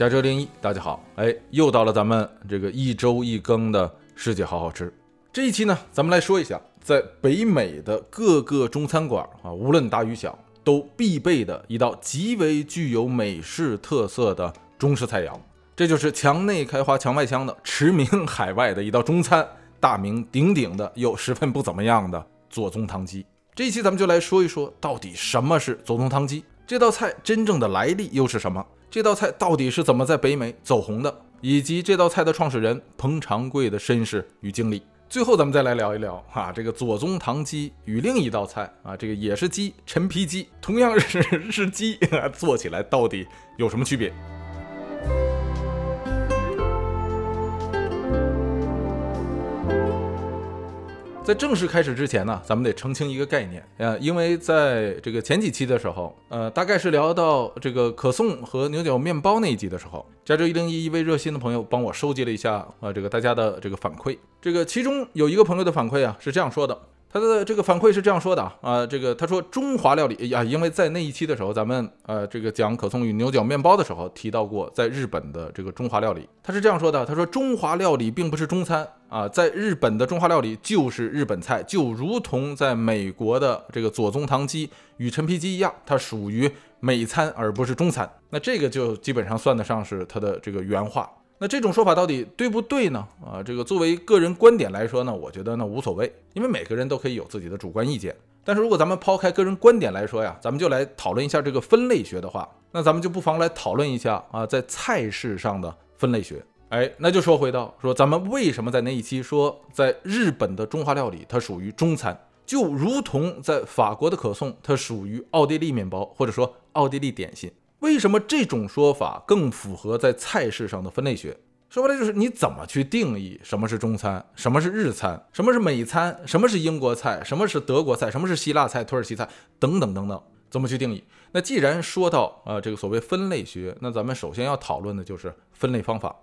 加州零一，大家好，哎，又到了咱们这个一周一更的世界好好吃。这一期呢，咱们来说一下，在北美的各个中餐馆啊，无论大与小，都必备的一道极为具有美式特色的中式菜肴，这就是墙内开花墙外香的驰名海外的一道中餐，大名鼎鼎的又十分不怎么样的左宗棠鸡。这一期咱们就来说一说，到底什么是左宗棠鸡？这道菜真正的来历又是什么？这道菜到底是怎么在北美走红的？以及这道菜的创始人彭长贵的身世与经历。最后，咱们再来聊一聊哈，这个左宗棠鸡与另一道菜啊，这个也是鸡，陈皮鸡，同样是 是鸡，做起来到底有什么区别？在正式开始之前呢，咱们得澄清一个概念，呃，因为在这个前几期的时候，呃，大概是聊到这个可颂和牛角面包那一集的时候，加州一零一一位热心的朋友帮我收集了一下，呃，这个大家的这个反馈，这个其中有一个朋友的反馈啊是这样说的。他的这个反馈是这样说的啊，这个他说中华料理呀，因为在那一期的时候，咱们呃这个讲可颂与牛角面包的时候提到过，在日本的这个中华料理，他是这样说的，他说中华料理并不是中餐啊，在日本的中华料理就是日本菜，就如同在美国的这个左宗棠鸡与陈皮鸡一样，它属于美餐而不是中餐，那这个就基本上算得上是他的这个原话。那这种说法到底对不对呢？啊，这个作为个人观点来说呢，我觉得呢无所谓，因为每个人都可以有自己的主观意见。但是如果咱们抛开个人观点来说呀，咱们就来讨论一下这个分类学的话，那咱们就不妨来讨论一下啊，在菜式上的分类学。哎，那就说回到说，咱们为什么在那一期说，在日本的中华料理它属于中餐，就如同在法国的可颂它属于奥地利面包，或者说奥地利点心。为什么这种说法更符合在菜式上的分类学？说白了就是你怎么去定义什么是中餐，什么是日餐，什么是美餐，什么是英国菜，什么是德国菜，什么是希腊菜、土耳其菜等等等等，怎么去定义？那既然说到啊这个所谓分类学，那咱们首先要讨论的就是分类方法。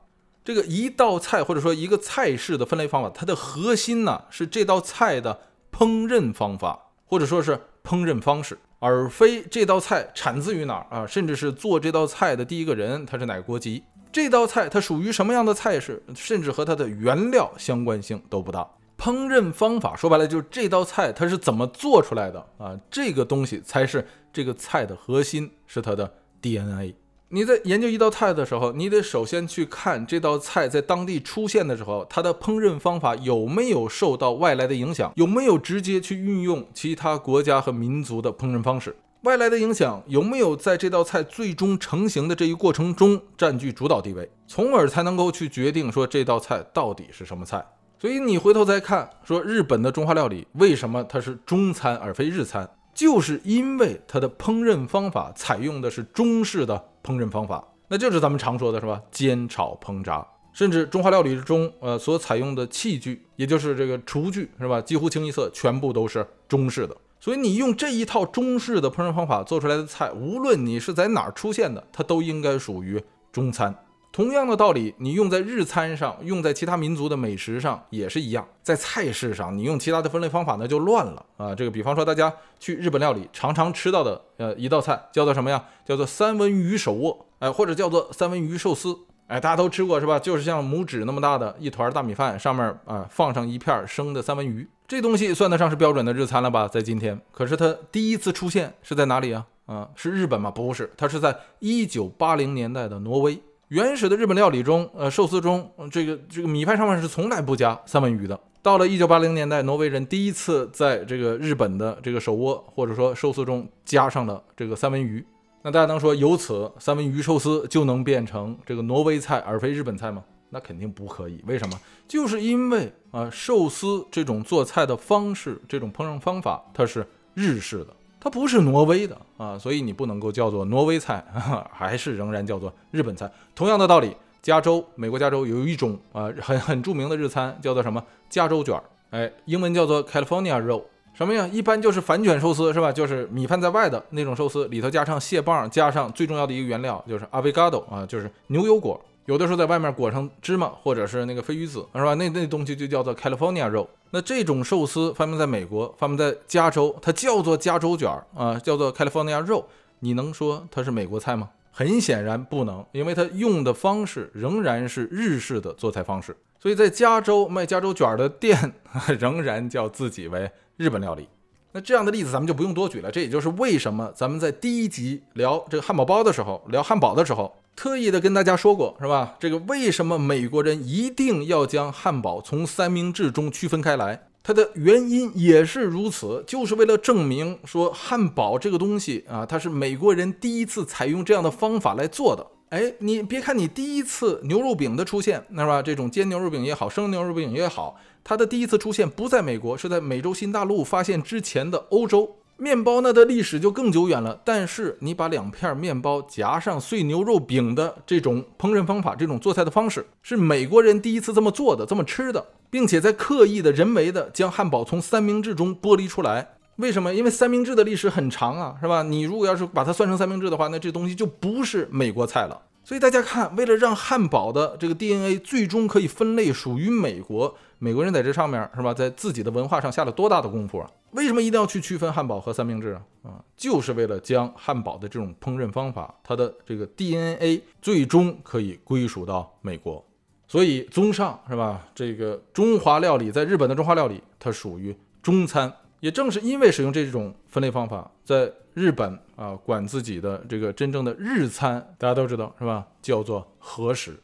这个一道菜或者说一个菜式的分类方法，它的核心呢是这道菜的烹饪方法，或者说是烹饪方式。而非这道菜产自于哪儿啊？甚至是做这道菜的第一个人他是哪个国籍？这道菜它属于什么样的菜式？甚至和它的原料相关性都不大。烹饪方法说白了就是这道菜它是怎么做出来的啊？这个东西才是这个菜的核心，是它的 DNA。你在研究一道菜的时候，你得首先去看这道菜在当地出现的时候，它的烹饪方法有没有受到外来的影响，有没有直接去运用其他国家和民族的烹饪方式？外来的影响有没有在这道菜最终成型的这一过程中占据主导地位，从而才能够去决定说这道菜到底是什么菜？所以你回头再看，说日本的中华料理为什么它是中餐而非日餐？就是因为它的烹饪方法采用的是中式的烹饪方法，那就是咱们常说的是吧？煎炒烹炸，甚至中华料理中，呃，所采用的器具，也就是这个厨具是吧？几乎清一色全部都是中式的。所以你用这一套中式的烹饪方法做出来的菜，无论你是在哪儿出现的，它都应该属于中餐。同样的道理，你用在日餐上，用在其他民族的美食上也是一样。在菜式上，你用其他的分类方法那就乱了啊。这个，比方说大家去日本料理常常吃到的，呃，一道菜叫做什么呀？叫做三文鱼手握，哎，或者叫做三文鱼寿司，哎，大家都吃过是吧？就是像拇指那么大的一团大米饭，上面啊放上一片生的三文鱼，这东西算得上是标准的日餐了吧？在今天，可是它第一次出现是在哪里啊？啊，是日本吗？不是，它是在一九八零年代的挪威。原始的日本料理中，呃，寿司中，这个这个米饭上面是从来不加三文鱼的。到了一九八零年代，挪威人第一次在这个日本的这个手握或者说寿司中加上了这个三文鱼。那大家能说由此三文鱼寿司就能变成这个挪威菜而非日本菜吗？那肯定不可以。为什么？就是因为啊，寿司这种做菜的方式，这种烹饪方法，它是日式的。它不是挪威的啊，所以你不能够叫做挪威菜，还是仍然叫做日本菜。同样的道理，加州，美国加州有一种啊很很著名的日餐，叫做什么？加州卷儿，哎，英文叫做 California roll，什么呀？一般就是反卷寿司是吧？就是米饭在外的那种寿司，里头加上蟹棒，加上最重要的一个原料就是 avocado 啊，就是牛油果。有的时候在外面裹上芝麻或者是那个飞鱼子，是吧？那那东西就叫做 California 肉。那这种寿司发明在美国，发明在加州，它叫做加州卷儿啊，叫做 California 肉。你能说它是美国菜吗？很显然不能，因为它用的方式仍然是日式的做菜方式。所以在加州卖加州卷儿的店 仍然叫自己为日本料理。那这样的例子咱们就不用多举了。这也就是为什么咱们在第一集聊这个汉堡包的时候，聊汉堡的时候，特意的跟大家说过，是吧？这个为什么美国人一定要将汉堡从三明治中区分开来？它的原因也是如此，就是为了证明说汉堡这个东西啊，它是美国人第一次采用这样的方法来做的。哎，你别看你第一次牛肉饼的出现，那是吧？这种煎牛肉饼也好，生牛肉饼也好，它的第一次出现不在美国，是在美洲新大陆发现之前的欧洲。面包呢的历史就更久远了，但是你把两片面包夹上碎牛肉饼的这种烹饪方法，这种做菜的方式，是美国人第一次这么做的，这么吃的。并且在刻意的人为的将汉堡从三明治中剥离出来，为什么？因为三明治的历史很长啊，是吧？你如果要是把它算成三明治的话，那这东西就不是美国菜了。所以大家看，为了让汉堡的这个 DNA 最终可以分类属于美国，美国人在这上面是吧，在自己的文化上下了多大的功夫啊？为什么一定要去区分汉堡和三明治啊？啊，就是为了将汉堡的这种烹饪方法，它的这个 DNA 最终可以归属到美国。所以，综上是吧？这个中华料理在日本的中华料理，它属于中餐。也正是因为使用这种分类方法，在日本啊，管自己的这个真正的日餐，大家都知道是吧？叫做和食。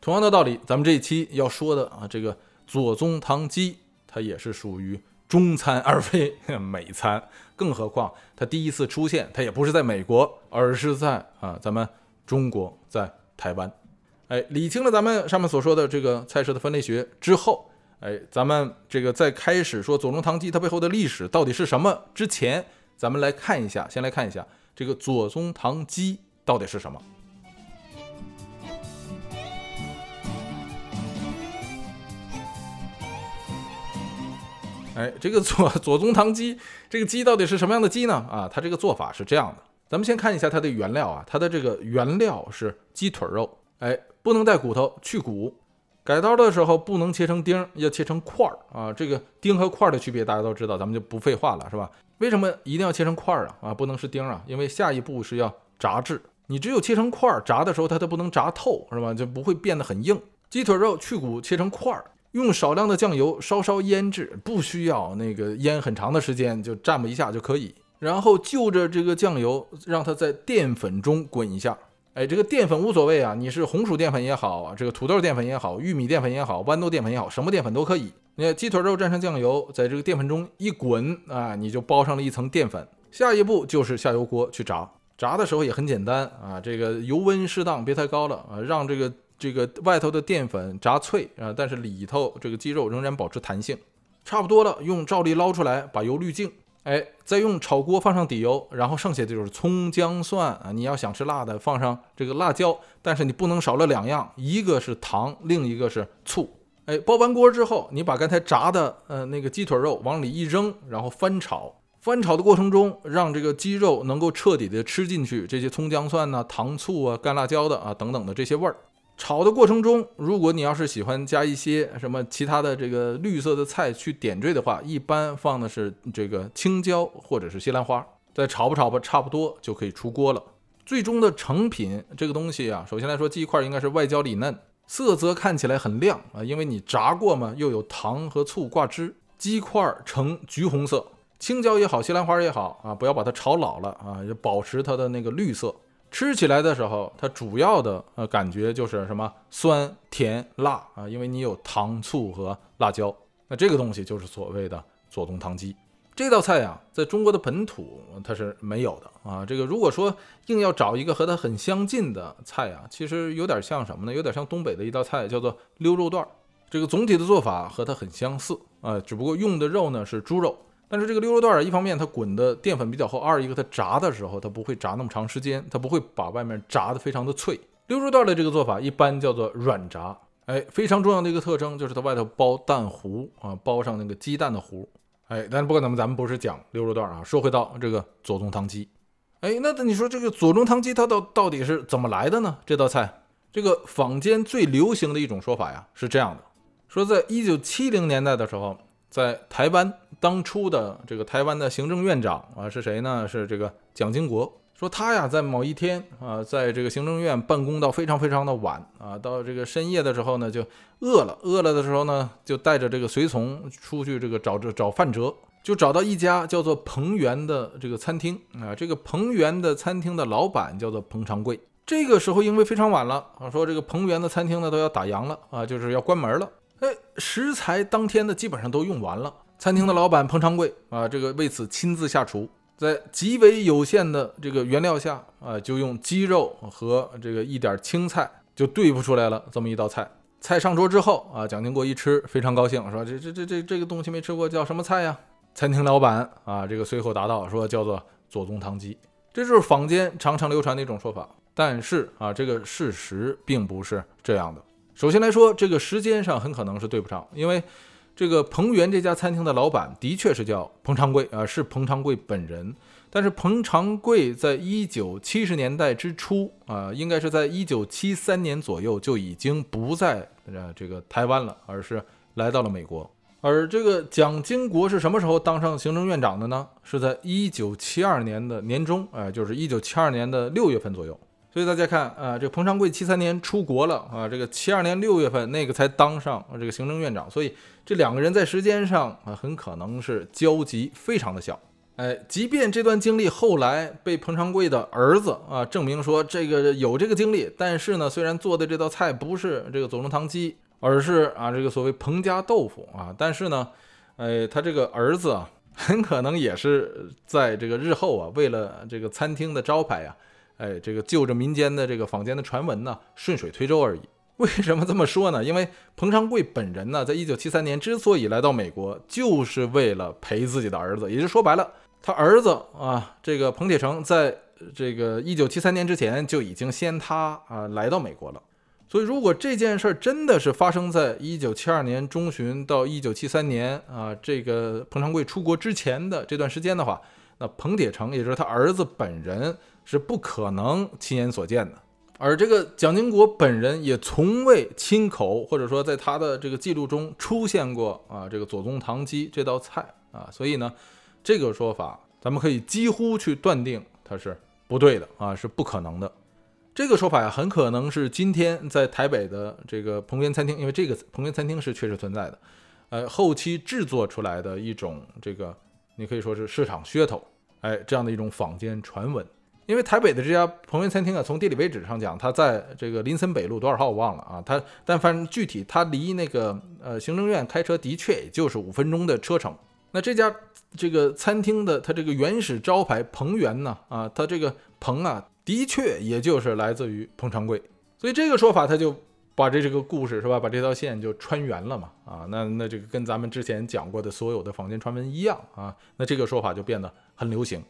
同样的道理，咱们这一期要说的啊，这个左宗棠鸡，它也是属于中餐而非美餐。更何况，它第一次出现，它也不是在美国，而是在啊咱们中国，在台湾。哎，理清了咱们上面所说的这个菜式的分类学之后，哎，咱们这个在开始说左宗棠鸡它背后的历史到底是什么之前，咱们来看一下，先来看一下这个左宗棠鸡到底是什么。哎，这个左左宗棠鸡，这个鸡到底是什么样的鸡呢？啊，它这个做法是这样的，咱们先看一下它的原料啊，它的这个原料是鸡腿肉，哎。不能带骨头，去骨。改刀的时候不能切成丁，要切成块儿啊。这个丁和块儿的区别大家都知道，咱们就不废话了，是吧？为什么一定要切成块儿啊？啊，不能是丁啊，因为下一步是要炸制。你只有切成块儿，炸的时候它它不能炸透，是吧？就不会变得很硬。鸡腿肉去骨，切成块儿，用少量的酱油稍稍腌制，不需要那个腌很长的时间，就蘸吧一下就可以。然后就着这个酱油，让它在淀粉中滚一下。哎，这个淀粉无所谓啊，你是红薯淀粉也好，这个土豆淀粉也好，玉米淀粉也好，豌豆淀粉也好，什么淀粉都可以。你看鸡腿肉蘸上酱油，在这个淀粉中一滚啊，你就包上了一层淀粉。下一步就是下油锅去炸，炸的时候也很简单啊，这个油温适当，别太高了啊，让这个这个外头的淀粉炸脆啊，但是里头这个鸡肉仍然保持弹性。差不多了，用照例捞出来，把油滤净。哎，再用炒锅放上底油，然后剩下的就是葱姜蒜啊。你要想吃辣的，放上这个辣椒，但是你不能少了两样，一个是糖，另一个是醋。哎，包完锅之后，你把刚才炸的呃那个鸡腿肉往里一扔，然后翻炒。翻炒的过程中，让这个鸡肉能够彻底的吃进去这些葱姜蒜呐、糖醋啊、干辣椒的啊等等的这些味儿。炒的过程中，如果你要是喜欢加一些什么其他的这个绿色的菜去点缀的话，一般放的是这个青椒或者是西兰花。再炒吧炒吧，差不多就可以出锅了。最终的成品这个东西啊，首先来说，鸡块应该是外焦里嫩，色泽看起来很亮啊，因为你炸过嘛，又有糖和醋挂汁，鸡块呈橘红色。青椒也好，西兰花也好啊，不要把它炒老了啊，要保持它的那个绿色。吃起来的时候，它主要的呃感觉就是什么酸甜辣啊，因为你有糖醋和辣椒，那这个东西就是所谓的左宗棠鸡。这道菜呀，在中国的本土它是没有的啊。这个如果说硬要找一个和它很相近的菜啊，其实有点像什么呢？有点像东北的一道菜，叫做溜肉段儿。这个总体的做法和它很相似啊，只不过用的肉呢是猪肉。但是这个溜肉段儿，一方面它滚的淀粉比较厚，二一个它炸的时候它不会炸那么长时间，它不会把外面炸得非常的脆。溜肉段的这个做法一般叫做软炸，哎，非常重要的一个特征就是它外头包蛋糊啊，包上那个鸡蛋的糊，哎，但是不管怎么，咱们不是讲溜肉段啊，说回到这个左宗棠鸡，哎，那你说这个左宗棠鸡它到到底是怎么来的呢？这道菜，这个坊间最流行的一种说法呀是这样的，说在一九七零年代的时候。在台湾当初的这个台湾的行政院长啊是谁呢？是这个蒋经国。说他呀在某一天啊，在这个行政院办公到非常非常的晚啊，到这个深夜的时候呢，就饿了，饿了的时候呢，就带着这个随从出去这个找着找饭辙，就找到一家叫做彭源的这个餐厅啊，这个彭源的餐厅的老板叫做彭长贵。这个时候因为非常晚了啊，说这个彭源的餐厅呢都要打烊了啊，就是要关门了。哎，食材当天的基本上都用完了，餐厅的老板彭长贵啊，这个为此亲自下厨。在极为有限的这个原料下啊，就用鸡肉和这个一点青菜就对付出来了这么一道菜。菜上桌之后啊，蒋经国一吃非常高兴，说这这这这这个东西没吃过，叫什么菜呀？餐厅老板啊，这个随后答道说叫做左宗棠鸡。这就是坊间常常流传的一种说法。但是啊，这个事实并不是这样的。首先来说，这个时间上很可能是对不上，因为。这个彭源这家餐厅的老板的确是叫彭长贵啊，是彭长贵本人。但是彭长贵在一九七十年代之初啊，应该是在一九七三年左右就已经不在呃这个台湾了，而是来到了美国。而这个蒋经国是什么时候当上行政院长的呢？是在一九七二年的年中，哎，就是一九七二年的六月份左右。所以大家看啊，这彭长贵七三年出国了啊，这个七二年六月份那个才当上这个行政院长，所以这两个人在时间上啊，很可能是交集非常的小。哎，即便这段经历后来被彭长贵的儿子啊证明说这个有这个经历，但是呢，虽然做的这道菜不是这个左宗棠鸡，而是啊这个所谓彭家豆腐啊，但是呢，哎，他这个儿子啊，很可能也是在这个日后啊，为了这个餐厅的招牌呀。哎，这个就着民间的这个坊间的传闻呢，顺水推舟而已。为什么这么说呢？因为彭长贵本人呢，在一九七三年之所以来到美国，就是为了陪自己的儿子。也就说白了，他儿子啊，这个彭铁成，在这个一九七三年之前就已经先他啊来到美国了。所以，如果这件事儿真的是发生在一九七二年中旬到一九七三年啊，这个彭长贵出国之前的这段时间的话，那彭铁成，也就是他儿子本人。是不可能亲眼所见的，而这个蒋经国本人也从未亲口或者说在他的这个记录中出现过啊，这个左宗棠鸡这道菜啊，所以呢，这个说法咱们可以几乎去断定它是不对的啊，是不可能的。这个说法呀，很可能是今天在台北的这个彭源餐厅，因为这个彭源餐厅是确实存在的，呃，后期制作出来的一种这个你可以说是市场噱头，哎，这样的一种坊间传闻。因为台北的这家彭源餐厅啊，从地理位置上讲，它在这个林森北路多少号我忘了啊，它但反正具体它离那个呃行政院开车的确也就是五分钟的车程。那这家这个餐厅的它这个原始招牌彭源呢啊，它这个彭啊，的确也就是来自于彭长贵，所以这个说法它就把这这个故事是吧，把这条线就穿圆了嘛啊，那那这个跟咱们之前讲过的所有的坊间传闻一样啊，那这个说法就变得很流行。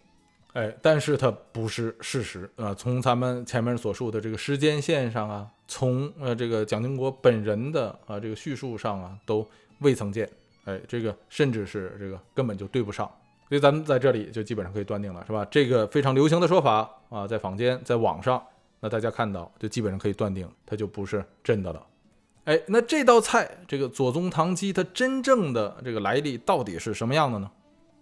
哎，但是它不是事实啊！从咱们前面所述的这个时间线上啊，从呃这个蒋经国本人的啊这个叙述上啊，都未曾见。哎，这个甚至是这个根本就对不上。所以咱们在这里就基本上可以断定了，是吧？这个非常流行的说法啊，在坊间、在网上，那大家看到就基本上可以断定，它就不是真的了。哎，那这道菜，这个左宗棠鸡，它真正的这个来历到底是什么样的呢？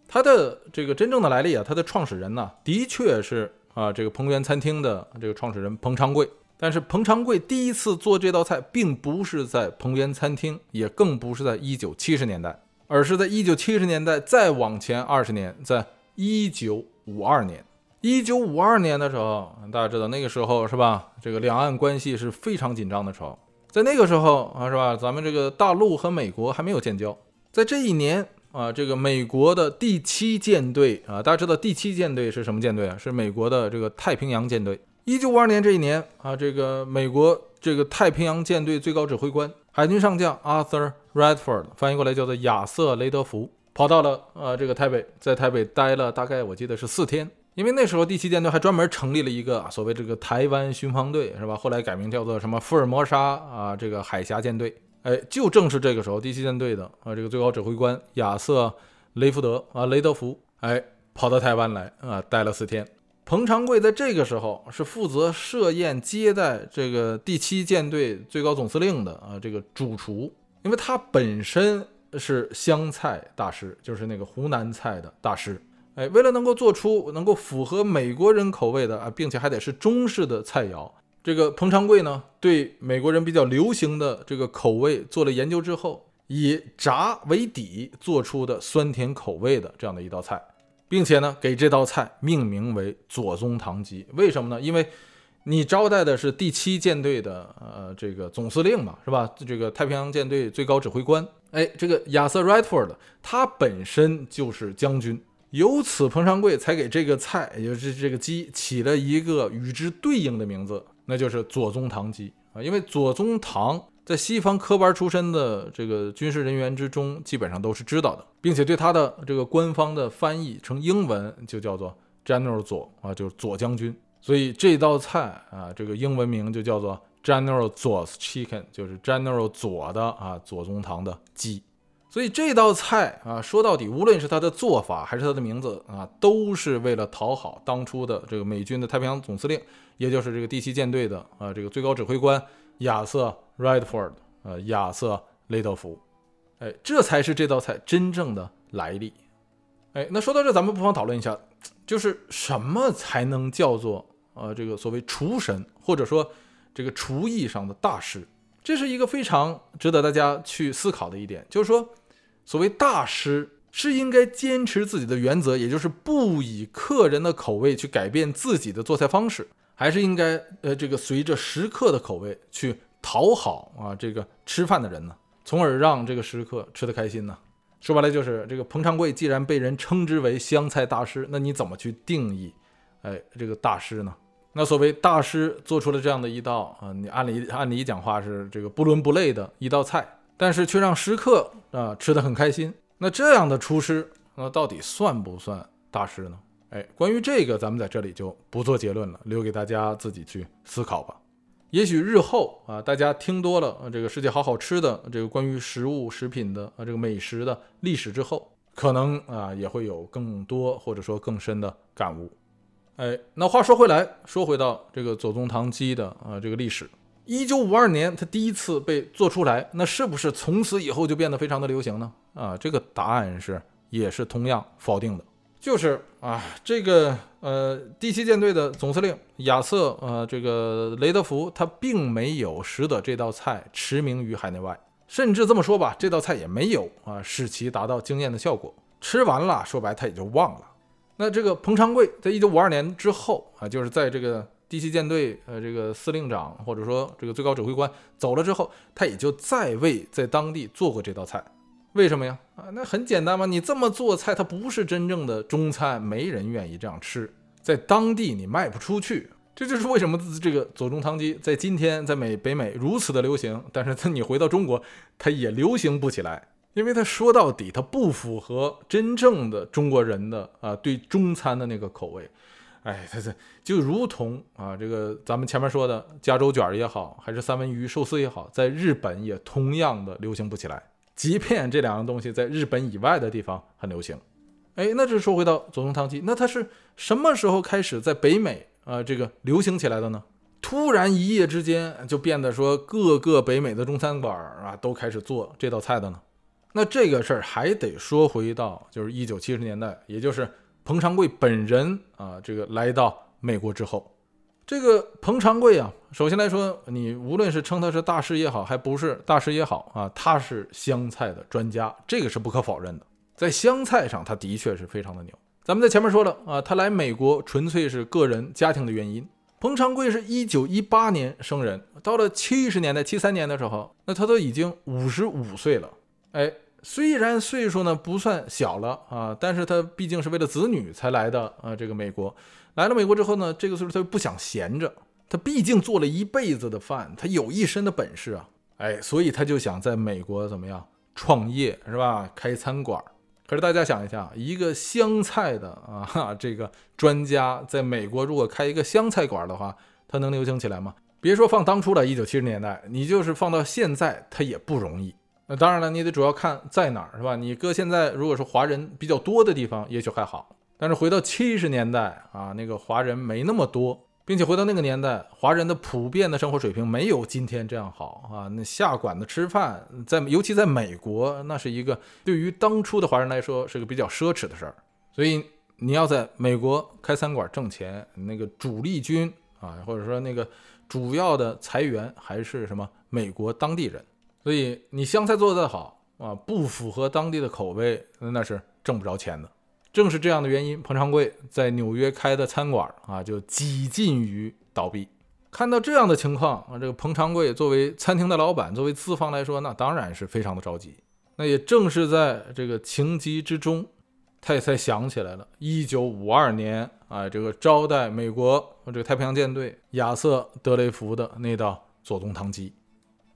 它的这个真正的来历啊，它的创始人呢，的确是啊，这个彭源餐厅的这个创始人彭长贵。但是彭长贵第一次做这道菜，并不是在彭源餐厅，也更不是在一九七十年代，而是在一九七十年代再往前二十年，在一九五二年。一九五二年的时候，大家知道那个时候是吧？这个两岸关系是非常紧张的时候，在那个时候啊，是吧？咱们这个大陆和美国还没有建交，在这一年。啊，这个美国的第七舰队啊，大家知道第七舰队是什么舰队啊？是美国的这个太平洋舰队。一九五二年这一年啊，这个美国这个太平洋舰队最高指挥官海军上将 Arthur Radford，翻译过来叫做亚瑟雷德福，跑到了呃这个台北，在台北待了大概我记得是四天。因为那时候第七舰队还专门成立了一个所谓这个台湾巡防队，是吧？后来改名叫做什么福尔摩沙啊这个海峡舰队。哎，就正是这个时候，第七舰队的啊，这个最高指挥官亚瑟·雷福德啊，雷德福，哎，跑到台湾来啊，待了四天。彭长贵在这个时候是负责设宴接待这个第七舰队最高总司令的啊，这个主厨，因为他本身是湘菜大师，就是那个湖南菜的大师，哎，为了能够做出能够符合美国人口味的啊，并且还得是中式的菜肴，这个彭长贵呢，对美国人比较流行的这个口味做了研究之后，以炸为底做出的酸甜口味的这样的一道菜，并且呢，给这道菜命名为左宗棠鸡。为什么呢？因为你招待的是第七舰队的呃这个总司令嘛，是吧？这个太平洋舰队最高指挥官，哎，这个亚瑟·瑞特 d 他本身就是将军，由此彭长贵才给这个菜，也就是这个鸡起了一个与之对应的名字，那就是左宗棠鸡啊。因为左宗棠在西方科班出身的这个军事人员之中，基本上都是知道的，并且对他的这个官方的翻译成英文就叫做 General 左啊，就是左将军。所以这道菜啊，这个英文名就叫做 General 左 's Chicken，就是 General 左的啊左宗棠的鸡。所以这道菜啊，说到底，无论是它的做法还是它的名字啊，都是为了讨好当初的这个美军的太平洋总司令，也就是这个第七舰队的啊这个最高指挥官亚瑟 Redford，呃亚瑟雷德福。哎，这才是这道菜真正的来历。哎，那说到这，咱们不妨讨论一下，就是什么才能叫做？呃，这个所谓厨神，或者说这个厨艺上的大师，这是一个非常值得大家去思考的一点。就是说，所谓大师是应该坚持自己的原则，也就是不以客人的口味去改变自己的做菜方式，还是应该呃这个随着食客的口味去讨好啊这个吃饭的人呢，从而让这个食客吃得开心呢？说白了就是这个彭长贵既然被人称之为湘菜大师，那你怎么去定义哎这个大师呢？那所谓大师做出了这样的一道啊，你按理按理讲话是这个不伦不类的一道菜，但是却让食客啊吃得很开心。那这样的厨师，那到底算不算大师呢？哎，关于这个，咱们在这里就不做结论了，留给大家自己去思考吧。也许日后啊，大家听多了这个世界好好吃的这个关于食物食品的啊这个美食的历史之后，可能啊也会有更多或者说更深的感悟。哎，那话说回来，说回到这个左宗棠鸡的啊这个历史，一九五二年它第一次被做出来，那是不是从此以后就变得非常的流行呢？啊，这个答案是也是同样否定的，就是啊这个呃第七舰队的总司令亚瑟呃这个雷德福他并没有使得这道菜驰名于海内外，甚至这么说吧，这道菜也没有啊使其达到惊艳的效果，吃完了说白他也就忘了。那这个彭长贵在一九五二年之后啊，就是在这个第七舰队呃这个司令长或者说这个最高指挥官走了之后，他也就再未在当地做过这道菜。为什么呀？啊，那很简单嘛，你这么做菜，它不是真正的中餐，没人愿意这样吃，在当地你卖不出去。这就是为什么这个左宗棠鸡在今天在美北美如此的流行，但是它你回到中国，它也流行不起来。因为它说到底，它不符合真正的中国人的啊对中餐的那个口味，哎，他这就如同啊这个咱们前面说的加州卷也好，还是三文鱼寿司也好，在日本也同样的流行不起来。即便这两样东西在日本以外的地方很流行，哎，那这说回到左宗棠鸡，那它是什么时候开始在北美啊这个流行起来的呢？突然一夜之间就变得说各个北美的中餐馆啊都开始做这道菜的呢？那这个事儿还得说回到，就是一九七十年代，也就是彭长贵本人啊，这个来到美国之后，这个彭长贵啊，首先来说，你无论是称他是大师也好，还不是大师也好啊，他是湘菜的专家，这个是不可否认的，在湘菜上，他的确是非常的牛。咱们在前面说了啊，他来美国纯粹是个人家庭的原因。彭长贵是一九一八年生人，到了七十年代七三年的时候，那他都已经五十五岁了，哎。虽然岁数呢不算小了啊，但是他毕竟是为了子女才来的啊。这个美国来了美国之后呢，这个岁数他又不想闲着，他毕竟做了一辈子的饭，他有一身的本事啊，哎，所以他就想在美国怎么样创业是吧？开餐馆。可是大家想一下，一个湘菜的啊这个专家在美国如果开一个湘菜馆的话，他能流行起来吗？别说放当初了，一九七十年代，你就是放到现在，他也不容易。那当然了，你得主要看在哪儿，是吧？你搁现在如果是华人比较多的地方，也许还好。但是回到七十年代啊，那个华人没那么多，并且回到那个年代，华人的普遍的生活水平没有今天这样好啊。那下馆子吃饭，在尤其在美国，那是一个对于当初的华人来说是个比较奢侈的事儿。所以你要在美国开餐馆挣钱，那个主力军啊，或者说那个主要的财源还是什么美国当地人，所以你湘菜做得好啊，不符合当地的口味，那是挣不着钱的。正是这样的原因，彭长贵在纽约开的餐馆啊，就几近于倒闭。看到这样的情况啊，这个彭长贵作为餐厅的老板，作为资方来说，那当然是非常的着急。那也正是在这个情急之中，他也才想起来了，一九五二年啊，这个招待美国这个太平洋舰队亚瑟德雷福的那道左宗棠鸡。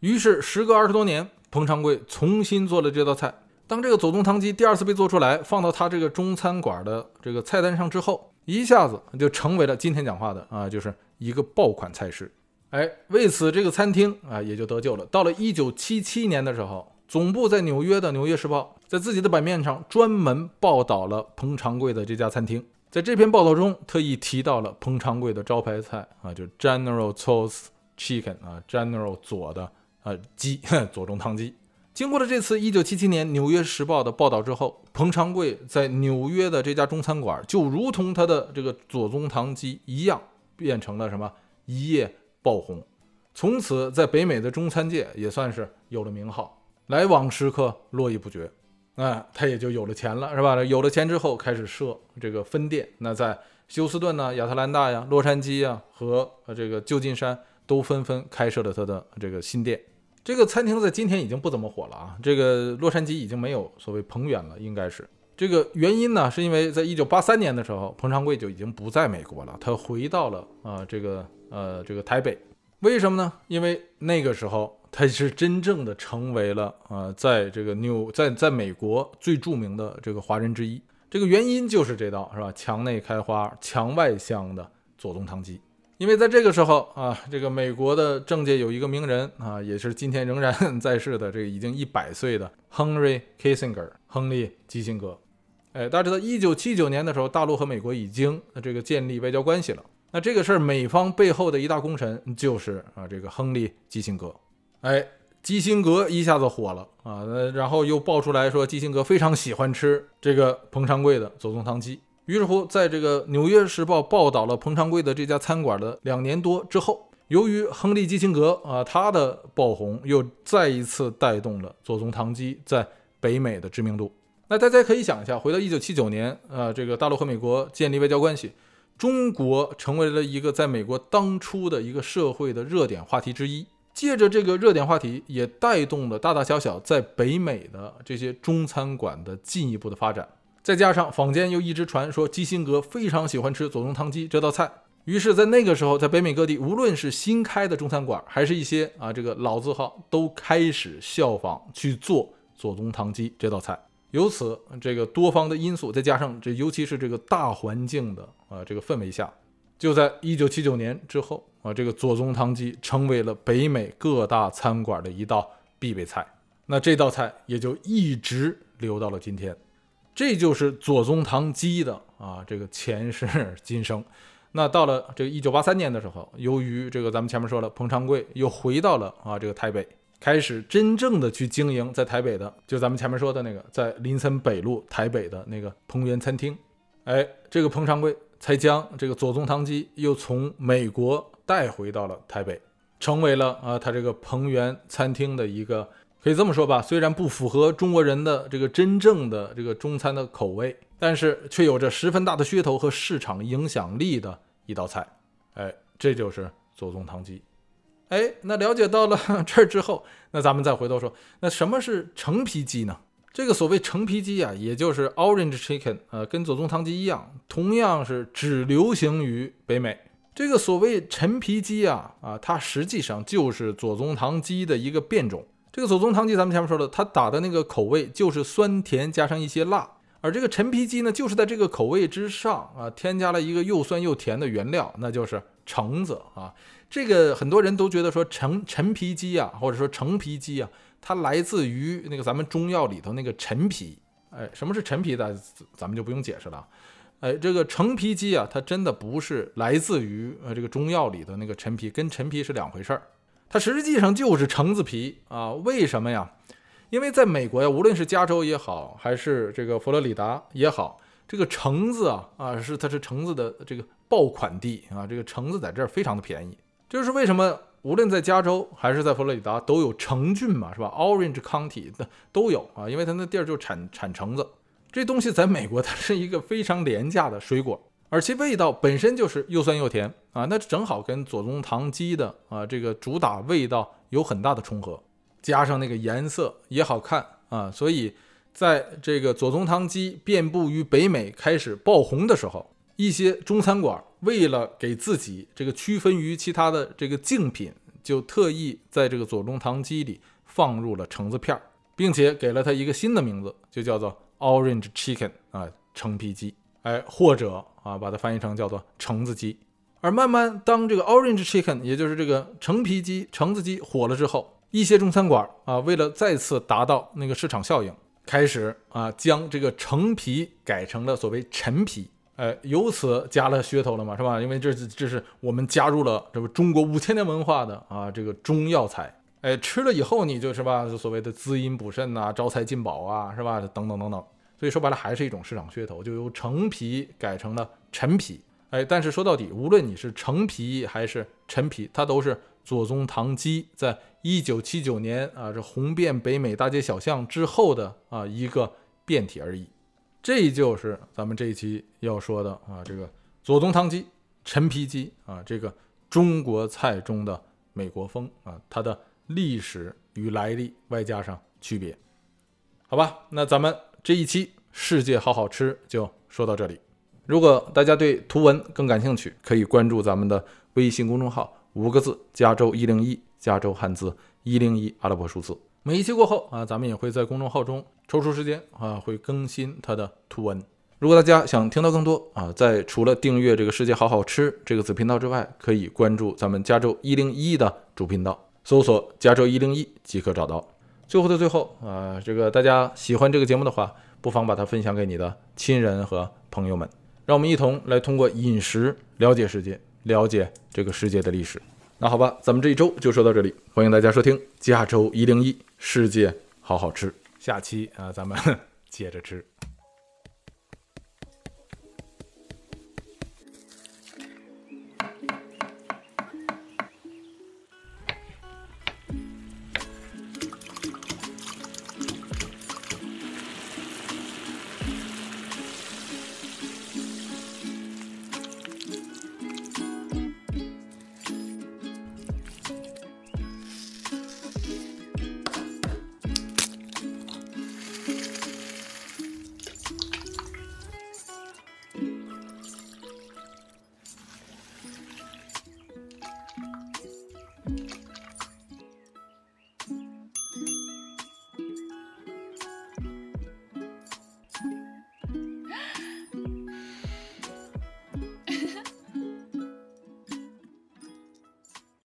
于是时隔二十多年，彭长贵重新做了这道菜。当这个左宗棠鸡第二次被做出来，放到他这个中餐馆的这个菜单上之后，一下子就成为了今天讲话的啊，就是一个爆款菜式。哎，为此这个餐厅啊也就得救了。到了一九七七年的时候，总部在纽约的《纽约时报》在自己的版面上专门报道了彭长贵的这家餐厅。在这篇报道中，特意提到了彭长贵的招牌菜啊，就是 General Tso's Chicken 啊，General 左的啊鸡 左宗棠鸡。经过了这次1977年《纽约时报》的报道之后，彭长贵在纽约的这家中餐馆就如同他的这个左宗棠鸡一样，变成了什么一夜爆红。从此，在北美的中餐界也算是有了名号，来往食客络绎不绝。那他也就有了钱了，是吧？有了钱之后，开始设这个分店。那在休斯顿呢、亚特兰大呀、洛杉矶呀和这个旧金山都纷纷开设了他的这个新店。这个餐厅在今天已经不怎么火了啊！这个洛杉矶已经没有所谓彭远了，应该是这个原因呢，是因为在一九八三年的时候，彭长贵就已经不在美国了，他回到了啊这个呃这个台北。为什么呢？因为那个时候他是真正的成为了啊在这个纽在在美国最著名的这个华人之一。这个原因就是这道是吧？墙内开花墙外香的左宗棠鸡。因为在这个时候啊，这个美国的政界有一个名人啊，也是今天仍然 在世的这个已经一百岁的 Henry Kissinger，亨利·基辛格。哎，大家知道，一九七九年的时候，大陆和美国已经这个建立外交关系了。那这个事儿，美方背后的一大功臣就是啊，这个亨利·基辛格。哎，基辛格一下子火了啊，然后又爆出来说，基辛格非常喜欢吃这个彭长贵的左宗棠鸡。于是乎，在这个《纽约时报》报道了彭长贵的这家餐馆的两年多之后，由于亨利·基辛格啊，他的爆红又再一次带动了左宗棠鸡在北美的知名度。那大家可以想一下，回到一九七九年，啊，这个大陆和美国建立外交关系，中国成为了一个在美国当初的一个社会的热点话题之一。借着这个热点话题，也带动了大大小小在北美的这些中餐馆的进一步的发展。再加上坊间又一直传说基辛格非常喜欢吃左宗棠鸡这道菜，于是，在那个时候，在北美各地，无论是新开的中餐馆，还是一些啊这个老字号，都开始效仿去做左宗棠鸡这道菜。由此，这个多方的因素，再加上这尤其是这个大环境的啊这个氛围下，就在一九七九年之后啊，这个左宗棠鸡成为了北美各大餐馆的一道必备菜。那这道菜也就一直留到了今天。这就是左宗棠鸡的啊，这个前世 今生。那到了这个一九八三年的时候，由于这个咱们前面说了，彭长贵又回到了啊这个台北，开始真正的去经营在台北的，就咱们前面说的那个在林森北路台北的那个彭源餐厅。哎，这个彭长贵才将这个左宗棠鸡又从美国带回到了台北，成为了啊他这个彭源餐厅的一个。可以这么说吧，虽然不符合中国人的这个真正的这个中餐的口味，但是却有着十分大的噱头和市场影响力的一道菜。哎，这就是左宗棠鸡。哎，那了解到了 这儿之后，那咱们再回头说，那什么是橙皮鸡呢？这个所谓橙皮鸡啊，也就是 Orange Chicken，呃，跟左宗棠鸡一样，同样是只流行于北美。这个所谓陈皮鸡啊，啊，它实际上就是左宗棠鸡的一个变种。这个左宗棠鸡，咱们前面说了，它打的那个口味就是酸甜加上一些辣，而这个陈皮鸡呢，就是在这个口味之上啊，添加了一个又酸又甜的原料，那就是橙子啊。这个很多人都觉得说陈陈皮鸡啊，或者说橙皮鸡啊，它来自于那个咱们中药里头那个陈皮。哎，什么是陈皮的？咱们就不用解释了。哎，这个橙皮鸡啊，它真的不是来自于呃这个中药里的那个陈皮，跟陈皮是两回事儿。它实际上就是橙子皮啊？为什么呀？因为在美国呀，无论是加州也好，还是这个佛罗里达也好，这个橙子啊啊是它是橙子的这个爆款地啊，这个橙子在这儿非常的便宜。这就是为什么无论在加州还是在佛罗里达都有橙郡嘛，是吧？Orange County 的都有啊，因为它那地儿就产产橙子。这东西在美国它是一个非常廉价的水果，而其味道本身就是又酸又甜啊，那正好跟左宗棠鸡的啊这个主打味道有很大的重合，加上那个颜色也好看啊，所以。在这个左宗棠鸡遍布于北美开始爆红的时候，一些中餐馆为了给自己这个区分于其他的这个竞品，就特意在这个左宗棠鸡里放入了橙子片儿，并且给了它一个新的名字，就叫做 Orange Chicken 啊，橙皮鸡，哎，或者啊把它翻译成叫做橙子鸡。而慢慢当这个 Orange Chicken，也就是这个橙皮鸡、橙子鸡火了之后，一些中餐馆啊为了再次达到那个市场效应。开始啊，将这个橙皮改成了所谓陈皮，哎，由此加了噱头了嘛，是吧？因为这是这是我们加入了这个中国五千年文化的啊这个中药材，哎，吃了以后你就是吧，所谓的滋阴补肾呐，招财进宝啊，是吧？等等等等，所以说白了还是一种市场噱头，就由橙皮改成了陈皮，哎，但是说到底，无论你是橙皮还是陈皮，它都是。左宗棠鸡在一九七九年啊，这红遍北美大街小巷之后的啊一个变体而已。这就是咱们这一期要说的啊，这个左宗棠鸡、陈皮鸡啊，这个中国菜中的美国风啊，它的历史与来历，外加上区别。好吧，那咱们这一期世界好好吃就说到这里。如果大家对图文更感兴趣，可以关注咱们的微信公众号。五个字：加州一零一，加州汉字一零一阿拉伯数字。每一期过后啊，咱们也会在公众号中抽出时间啊，会更新它的图文。如果大家想听到更多啊，在除了订阅这个世界好好吃这个子频道之外，可以关注咱们加州一零一的主频道，搜索加州一零一即可找到。最后的最后啊，这个大家喜欢这个节目的话，不妨把它分享给你的亲人和朋友们，让我们一同来通过饮食了解世界。了解这个世界的历史，那好吧，咱们这一周就说到这里，欢迎大家收听加州一零一世界好好吃，下期啊，咱们 接着吃。